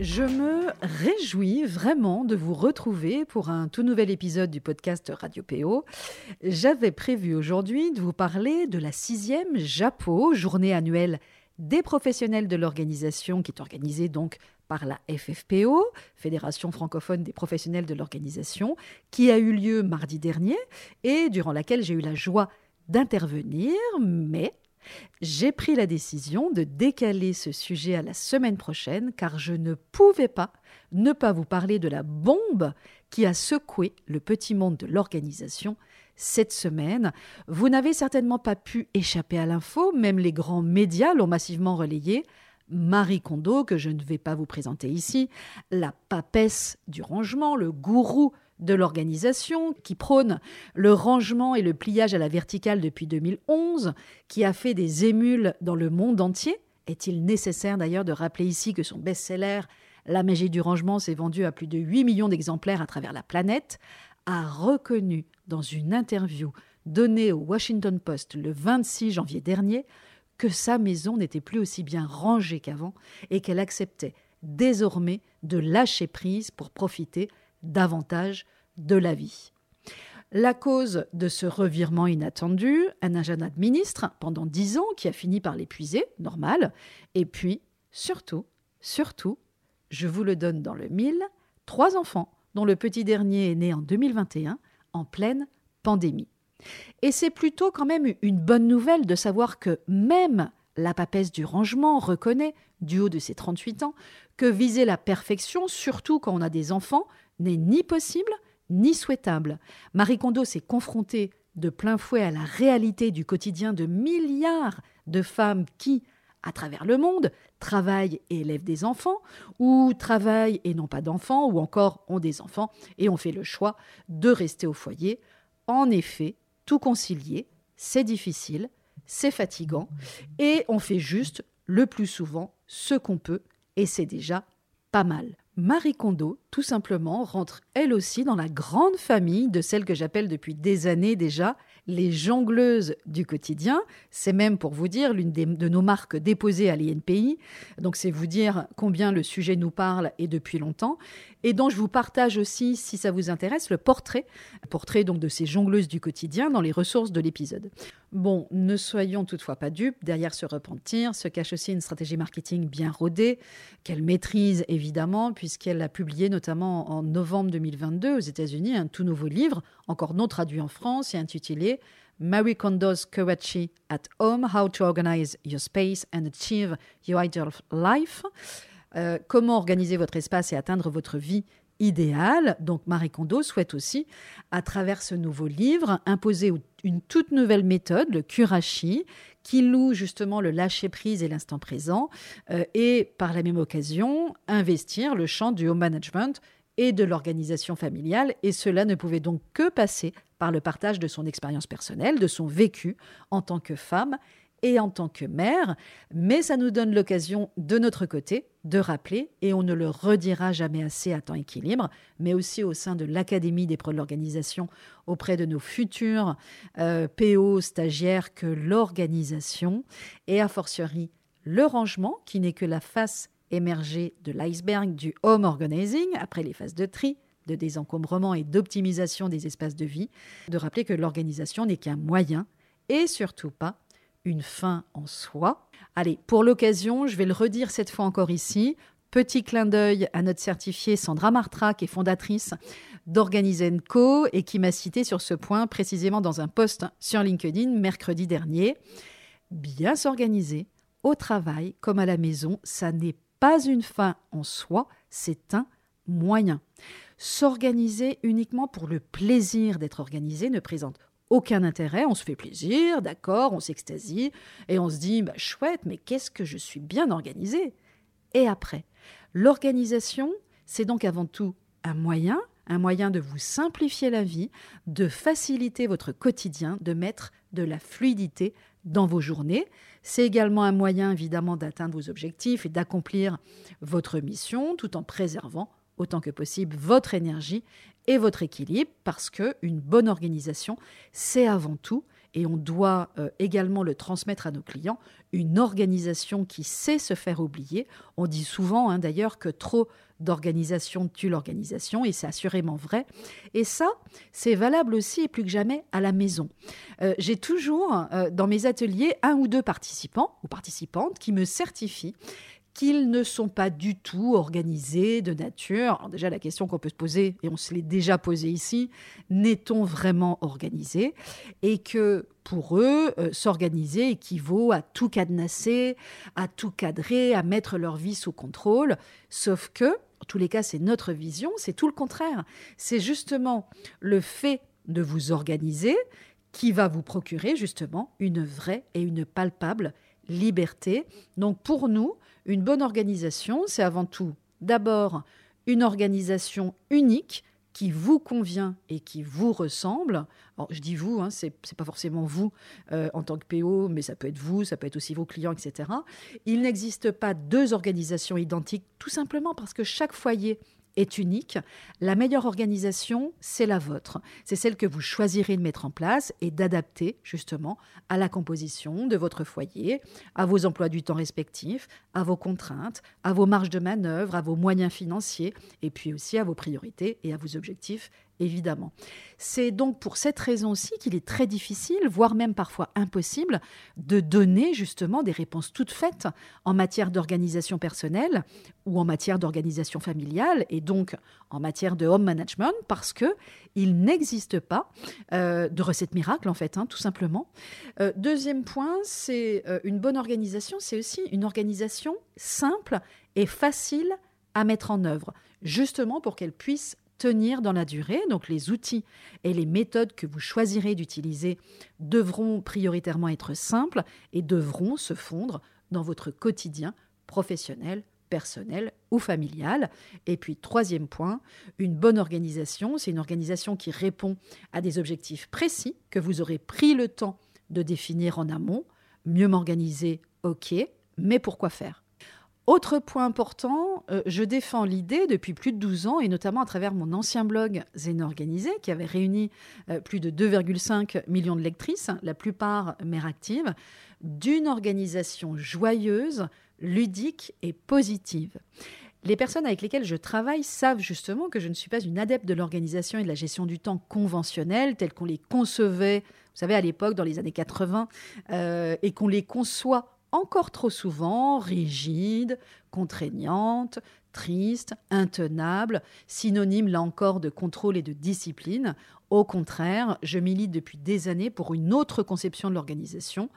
Je me réjouis vraiment de vous retrouver pour un tout nouvel épisode du podcast Radio PO. J'avais prévu aujourd'hui de vous parler de la sixième JAPO, journée annuelle des professionnels de l'organisation, qui est organisée donc par la FFPO, Fédération francophone des professionnels de l'organisation, qui a eu lieu mardi dernier et durant laquelle j'ai eu la joie d'intervenir, mais j'ai pris la décision de décaler ce sujet à la semaine prochaine car je ne pouvais pas ne pas vous parler de la bombe qui a secoué le petit monde de l'organisation cette semaine. Vous n'avez certainement pas pu échapper à l'info, même les grands médias l'ont massivement relayé. Marie Kondo, que je ne vais pas vous présenter ici, la papesse du rangement, le gourou de l'organisation, qui prône le rangement et le pliage à la verticale depuis 2011, qui a fait des émules dans le monde entier. Est-il nécessaire d'ailleurs de rappeler ici que son best-seller La magie du rangement s'est vendu à plus de 8 millions d'exemplaires à travers la planète, a reconnu dans une interview donnée au Washington Post le 26 janvier dernier que sa maison n'était plus aussi bien rangée qu'avant et qu'elle acceptait désormais de lâcher prise pour profiter davantage de la vie. La cause de ce revirement inattendu, un agenda de ministre pendant dix ans qui a fini par l'épuiser, normal, et puis, surtout, surtout, je vous le donne dans le mille, trois enfants, dont le petit dernier est né en 2021, en pleine pandémie. Et c'est plutôt quand même une bonne nouvelle de savoir que même la papesse du rangement reconnaît, du haut de ses 38 ans, que viser la perfection, surtout quand on a des enfants, n'est ni possible ni souhaitable. Marie Kondo s'est confrontée de plein fouet à la réalité du quotidien de milliards de femmes qui, à travers le monde, travaillent et élèvent des enfants, ou travaillent et n'ont pas d'enfants, ou encore ont des enfants et ont fait le choix de rester au foyer. En effet, tout concilier, c'est difficile, c'est fatigant, et on fait juste, le plus souvent, ce qu'on peut, et c'est déjà pas mal. Marie Kondo, tout simplement, rentre elle aussi dans la grande famille de celles que j'appelle depuis des années déjà les jongleuses du quotidien. C'est même, pour vous dire, l'une de nos marques déposées à l'INPI. Donc, c'est vous dire combien le sujet nous parle et depuis longtemps. Et dont je vous partage aussi, si ça vous intéresse, le portrait. Portrait donc de ces jongleuses du quotidien dans les ressources de l'épisode. Bon, ne soyons toutefois pas dupes. Derrière ce repentir se cache aussi une stratégie marketing bien rodée, qu'elle maîtrise évidemment, puisqu'elle a publié notamment en novembre 2022 aux États-Unis un tout nouveau livre, encore non traduit en France et intitulé Marie Kondo's Karachi at Home How to Organize Your Space and Achieve Your Ideal Life. Euh, comment organiser votre espace et atteindre votre vie idéale. Donc Marie Kondo souhaite aussi, à travers ce nouveau livre, imposer une toute nouvelle méthode, le kurashi, qui loue justement le lâcher-prise et l'instant présent, euh, et par la même occasion, investir le champ du home management et de l'organisation familiale, et cela ne pouvait donc que passer par le partage de son expérience personnelle, de son vécu en tant que femme et en tant que mère, mais ça nous donne l'occasion de notre côté de rappeler, et on ne le redira jamais assez à temps équilibre, mais aussi au sein de l'Académie des pros de l'organisation auprès de nos futurs euh, PO stagiaires, que l'organisation, et a fortiori le rangement, qui n'est que la face émergée de l'iceberg du home organizing, après les phases de tri, de désencombrement et d'optimisation des espaces de vie, de rappeler que l'organisation n'est qu'un moyen et surtout pas une fin en soi. Allez, pour l'occasion, je vais le redire cette fois encore ici. Petit clin d'œil à notre certifiée Sandra Martra, qui est fondatrice d'Organizen Co et qui m'a cité sur ce point précisément dans un post sur LinkedIn mercredi dernier. Bien s'organiser au travail comme à la maison, ça n'est pas une fin en soi, c'est un moyen. S'organiser uniquement pour le plaisir d'être organisé ne présente aucun intérêt, on se fait plaisir, d'accord, on s'extasie, et on se dit, bah, chouette, mais qu'est-ce que je suis bien organisé Et après, l'organisation, c'est donc avant tout un moyen, un moyen de vous simplifier la vie, de faciliter votre quotidien, de mettre de la fluidité dans vos journées. C'est également un moyen évidemment d'atteindre vos objectifs et d'accomplir votre mission tout en préservant autant que possible votre énergie et votre équilibre parce que une bonne organisation, c'est avant tout et on doit euh, également le transmettre à nos clients, une organisation qui sait se faire oublier. On dit souvent hein, d'ailleurs que trop d'organisation tue l'organisation, et c'est assurément vrai. Et ça, c'est valable aussi et plus que jamais à la maison. Euh, j'ai toujours euh, dans mes ateliers un ou deux participants ou participantes qui me certifient qu'ils ne sont pas du tout organisés de nature. Alors déjà, la question qu'on peut se poser, et on se l'est déjà posée ici, n'est-on vraiment organisé? Et que pour eux, euh, s'organiser équivaut à tout cadenasser, à tout cadrer, à mettre leur vie sous contrôle. Sauf que, en tous les cas, c'est notre vision, c'est tout le contraire. C'est justement le fait de vous organiser qui va vous procurer justement une vraie et une palpable liberté. Donc pour nous, une bonne organisation, c'est avant tout d'abord une organisation unique qui vous convient et qui vous ressemble. Je dis vous, hein, ce n'est pas forcément vous euh, en tant que PO, mais ça peut être vous, ça peut être aussi vos clients, etc. Il n'existe pas deux organisations identiques, tout simplement parce que chaque foyer est unique. La meilleure organisation, c'est la vôtre. C'est celle que vous choisirez de mettre en place et d'adapter justement à la composition de votre foyer, à vos emplois du temps respectifs, à vos contraintes, à vos marges de manœuvre, à vos moyens financiers et puis aussi à vos priorités et à vos objectifs évidemment. C'est donc pour cette raison aussi qu'il est très difficile, voire même parfois impossible, de donner justement des réponses toutes faites en matière d'organisation personnelle ou en matière d'organisation familiale et donc en matière de home management parce que il n'existe pas euh, de recette miracle en fait, hein, tout simplement. Euh, deuxième point, c'est euh, une bonne organisation, c'est aussi une organisation simple et facile à mettre en œuvre, justement pour qu'elle puisse tenir dans la durée. Donc les outils et les méthodes que vous choisirez d'utiliser devront prioritairement être simples et devront se fondre dans votre quotidien professionnel, personnel ou familial. Et puis troisième point, une bonne organisation, c'est une organisation qui répond à des objectifs précis que vous aurez pris le temps de définir en amont. Mieux m'organiser, ok, mais pourquoi faire? Autre point important, euh, je défends l'idée depuis plus de 12 ans, et notamment à travers mon ancien blog Zen Organisé, qui avait réuni euh, plus de 2,5 millions de lectrices, la plupart mères actives, d'une organisation joyeuse, ludique et positive. Les personnes avec lesquelles je travaille savent justement que je ne suis pas une adepte de l'organisation et de la gestion du temps conventionnelle, telle qu'on les concevait, vous savez, à l'époque, dans les années 80, euh, et qu'on les conçoit encore trop souvent rigide, contraignante, triste, intenable, synonyme là encore de contrôle et de discipline. Au contraire, je milite depuis des années pour une autre conception de l'organisation,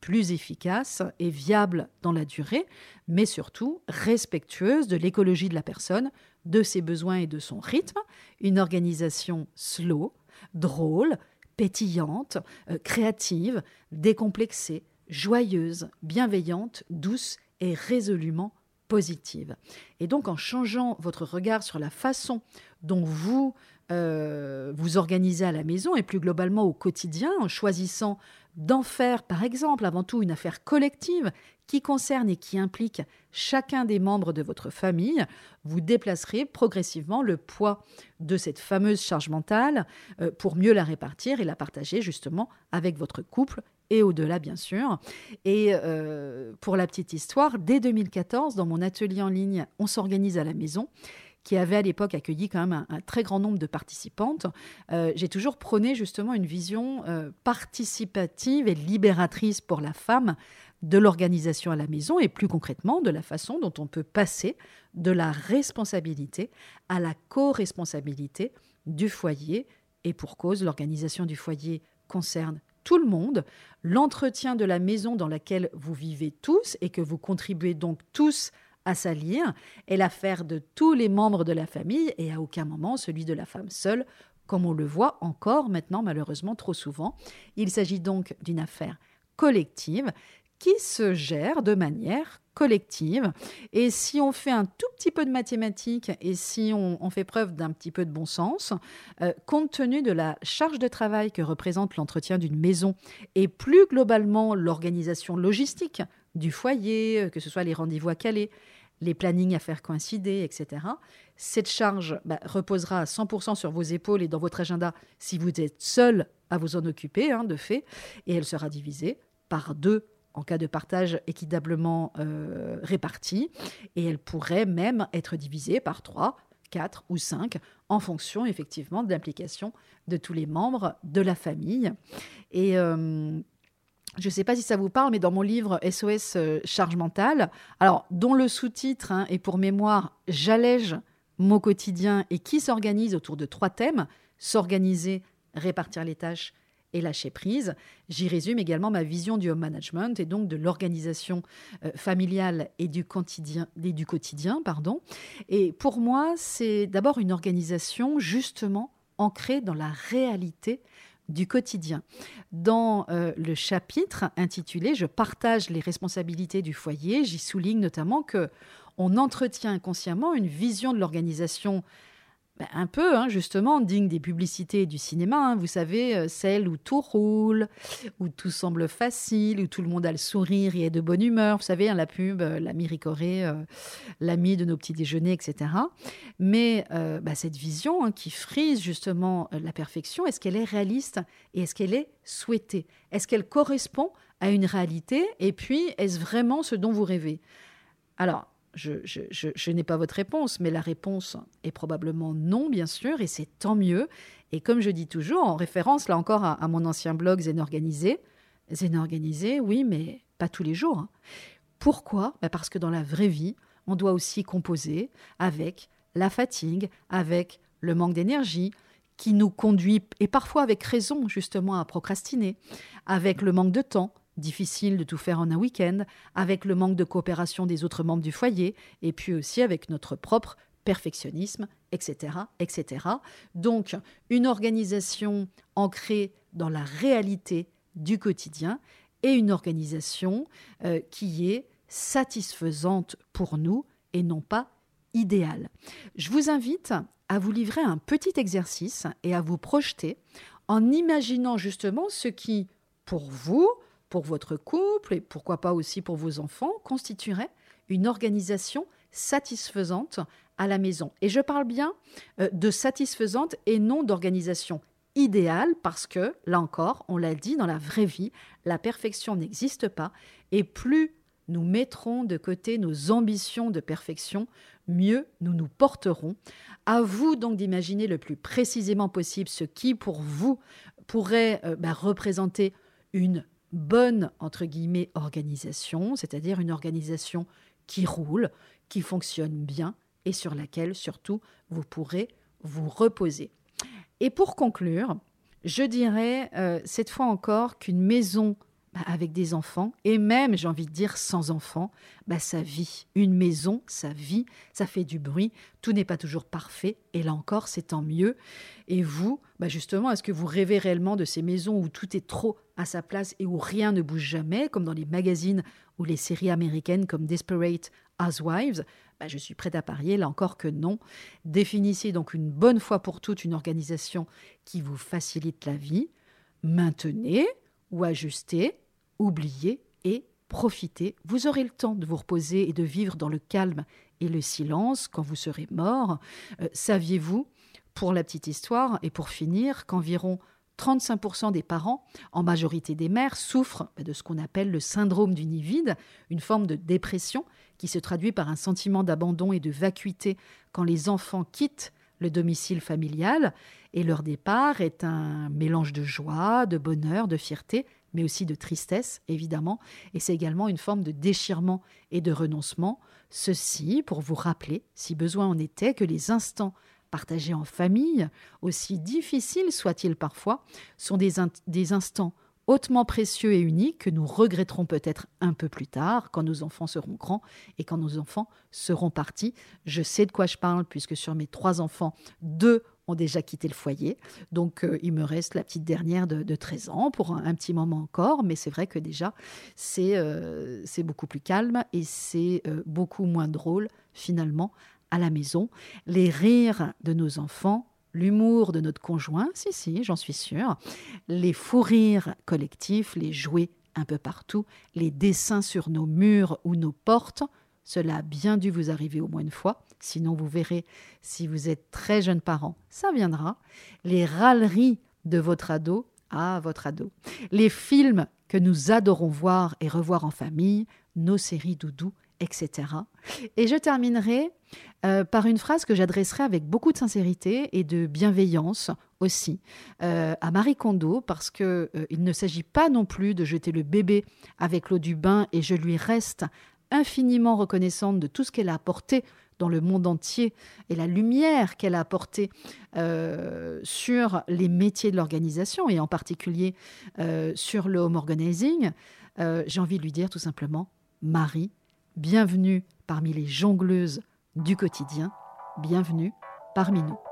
plus efficace et viable dans la durée, mais surtout respectueuse de l'écologie de la personne, de ses besoins et de son rythme, une organisation slow, drôle, pétillante, euh, créative, décomplexée, joyeuse, bienveillante, douce et résolument positive. Et donc en changeant votre regard sur la façon dont vous euh, vous organisez à la maison et plus globalement au quotidien, en choisissant d'en faire par exemple avant tout une affaire collective qui concerne et qui implique chacun des membres de votre famille, vous déplacerez progressivement le poids de cette fameuse charge mentale euh, pour mieux la répartir et la partager justement avec votre couple et au-delà, bien sûr. Et euh, pour la petite histoire, dès 2014, dans mon atelier en ligne On s'organise à la maison, qui avait à l'époque accueilli quand même un, très grand nombre de participantes, euh, j'ai toujours prôné justement une vision euh, participative et libératrice pour la femme de l'organisation à la maison et plus concrètement de la façon dont on peut passer de la responsabilité à la co-responsabilité du foyer. Et pour cause, l'organisation du foyer concerne tout le monde, l'entretien de la maison dans laquelle vous vivez tous et que vous contribuez donc tous à salir est l'affaire de tous les membres de la famille et à aucun moment celui de la femme seule, comme on le voit encore maintenant malheureusement trop souvent. Il s'agit donc d'une affaire collective qui se gère de manière collective. Et si on fait un tout petit peu de mathématiques et si on, fait preuve d'un petit peu de bon sens, euh, compte tenu de la charge de travail que représente l'entretien d'une maison et plus globalement l'organisation logistique du foyer, euh, que ce soit les rendez-vous à caler, les plannings à faire coïncider, etc. Cette charge bah, reposera à 100% sur vos épaules et dans votre agenda si vous êtes seul à vous en occuper, hein, de fait, et elle sera divisée par deux en cas de partage équitablement euh, réparti, et elle pourrait même être divisée par 3, 4 ou 5 en fonction effectivement de l'implication de tous les membres de la famille. Et euh, je ne sais pas si ça vous parle, mais dans mon livre SOS euh, Charge mentale, alors dont le sous-titre hein, est pour mémoire J'allège mon quotidien et qui s'organise autour de trois thèmes s'organiser, répartir les tâches et lâcher prise. J'y résume également ma vision du home management et donc de l'organisation euh, familiale et du quotidien, et du quotidien pardon. Et pour moi, c'est d'abord une organisation justement ancrée dans la réalité du quotidien. Dans euh, le chapitre intitulé Je partage les responsabilités du foyer, j'y souligne notamment que on entretient inconsciemment une vision de l'organisation ben, un peu, hein, justement, digne des publicités du cinéma. Hein. vous savez, euh, celle où tout roule, où tout semble facile, où tout le monde a le sourire et est de bonne humeur. Vous savez, hein, la pub, euh, l'ami Ricoré, euh, l'ami de nos petits déjeuners, etc. Mais bah, cette vision qui frise justement la perfection, est-ce qu'elle est réaliste et est-ce qu'elle est souhaitée? Est-ce qu'elle correspond à une réalité? Et puis, est-ce vraiment ce dont vous rêvez? Alors, je, n'ai pas votre réponse, mais la réponse est probablement non, bien sûr, et c'est tant mieux. Et comme je dis toujours, en référence là encore à, mon ancien blog Zen Organisé, Zen Organisé, oui, mais pas tous les jours. Hein. Pourquoi? Bah, Parce que dans la vraie vie, on doit aussi composer avec la fatigue, avec le manque d'énergie, qui nous conduit, et parfois avec raison justement, à procrastiner, avec le manque de temps, difficile de tout faire en un week-end, avec le manque de coopération des autres membres du foyer, et puis aussi avec notre propre perfectionnisme, etc., etc. Donc, une organisation ancrée dans la réalité du quotidien et une organisation euh, qui est satisfaisante pour nous et non pas idéale. Je vous invite à vous livrer un petit exercice et à vous projeter en imaginant justement ce qui, pour vous, pour votre couple et pourquoi pas aussi pour vos enfants constituerait une organisation satisfaisante à la maison. Et je parle bien euh, de satisfaisante et non d'organisation idéale parce que, là encore, on l'a dit, dans la vraie vie, la perfection n'existe pas et plus nous mettrons de côté nos ambitions de perfection, mieux nous nous porterons. À vous donc d'imaginer le plus précisément possible ce qui, pour vous, pourrait euh, bah, représenter une bonne, entre guillemets, organisation, c'est-à-dire une organisation qui roule, qui fonctionne bien et sur laquelle surtout vous pourrez vous reposer. Et pour conclure, je dirais euh, cette fois encore qu'une maison bah, avec des enfants, et même, j'ai envie de dire, sans enfants, bah, ça vit. Une maison, ça vit, ça fait du bruit, tout n'est pas toujours parfait, et là encore, c'est tant mieux. Et vous, bah, justement, est-ce que vous rêvez réellement de ces maisons où tout est trop à sa place et où rien ne bouge jamais, comme dans les magazines ou les séries américaines comme Desperate Housewives? Je suis prête à parier, là encore, que non. Définissez donc une bonne fois pour toutes une organisation qui vous facilite la vie. Maintenez ou ajustez oubliez et profitez. Vous aurez le temps de vous reposer et de vivre dans le calme et le silence quand vous serez mort. Euh, saviez-vous, pour la petite histoire et pour finir, qu'environ 35% des parents, en majorité des mères, souffrent de ce qu'on appelle le syndrome du nid vide, une forme de dépression qui se traduit par un sentiment d'abandon et de vacuité quand les enfants quittent le domicile familial et leur départ est un mélange de joie, de bonheur, de fierté mais aussi de tristesse, évidemment, et c'est également une forme de déchirement et de renoncement. Ceci pour vous rappeler, si besoin en était, que les instants partagés en famille, aussi difficiles soient-ils parfois, sont des, des instants hautement précieux et uniques que nous regretterons peut-être un peu plus tard, quand nos enfants seront grands et quand nos enfants seront partis. Je sais de quoi je parle, puisque sur mes trois enfants, deux ont déjà quitté le foyer. Donc, euh, il me reste la petite dernière de, 13 ans pour un, petit moment encore. Mais c'est vrai que déjà, c'est euh, beaucoup plus calme et c'est euh, beaucoup moins drôle, finalement, à la maison. Les rires de nos enfants, l'humour de notre conjoint, si, si, j'en suis sûre, les fous rires collectifs, les jouets un peu partout, les dessins sur nos murs ou nos portes, cela a bien dû vous arriver au moins une fois. Sinon, vous verrez, si vous êtes très jeune parent, ça viendra. Les râleries de votre ado à votre ado. Les films que nous adorons voir et revoir en famille, nos séries doudou, etc. Et je terminerai euh, par une phrase que j'adresserai avec beaucoup de sincérité et de bienveillance aussi euh, à Marie Kondo, parce qu'il euh, il ne s'agit pas non plus de jeter le bébé avec l'eau du bain, et je lui reste infiniment reconnaissante de tout ce qu'elle a apporté dans le monde entier et la lumière qu'elle a apportée euh, sur les métiers de l'organisation et en particulier euh, sur le home organizing, euh, j'ai envie de lui dire tout simplement, Marie, bienvenue parmi les jongleuses du quotidien, bienvenue parmi nous.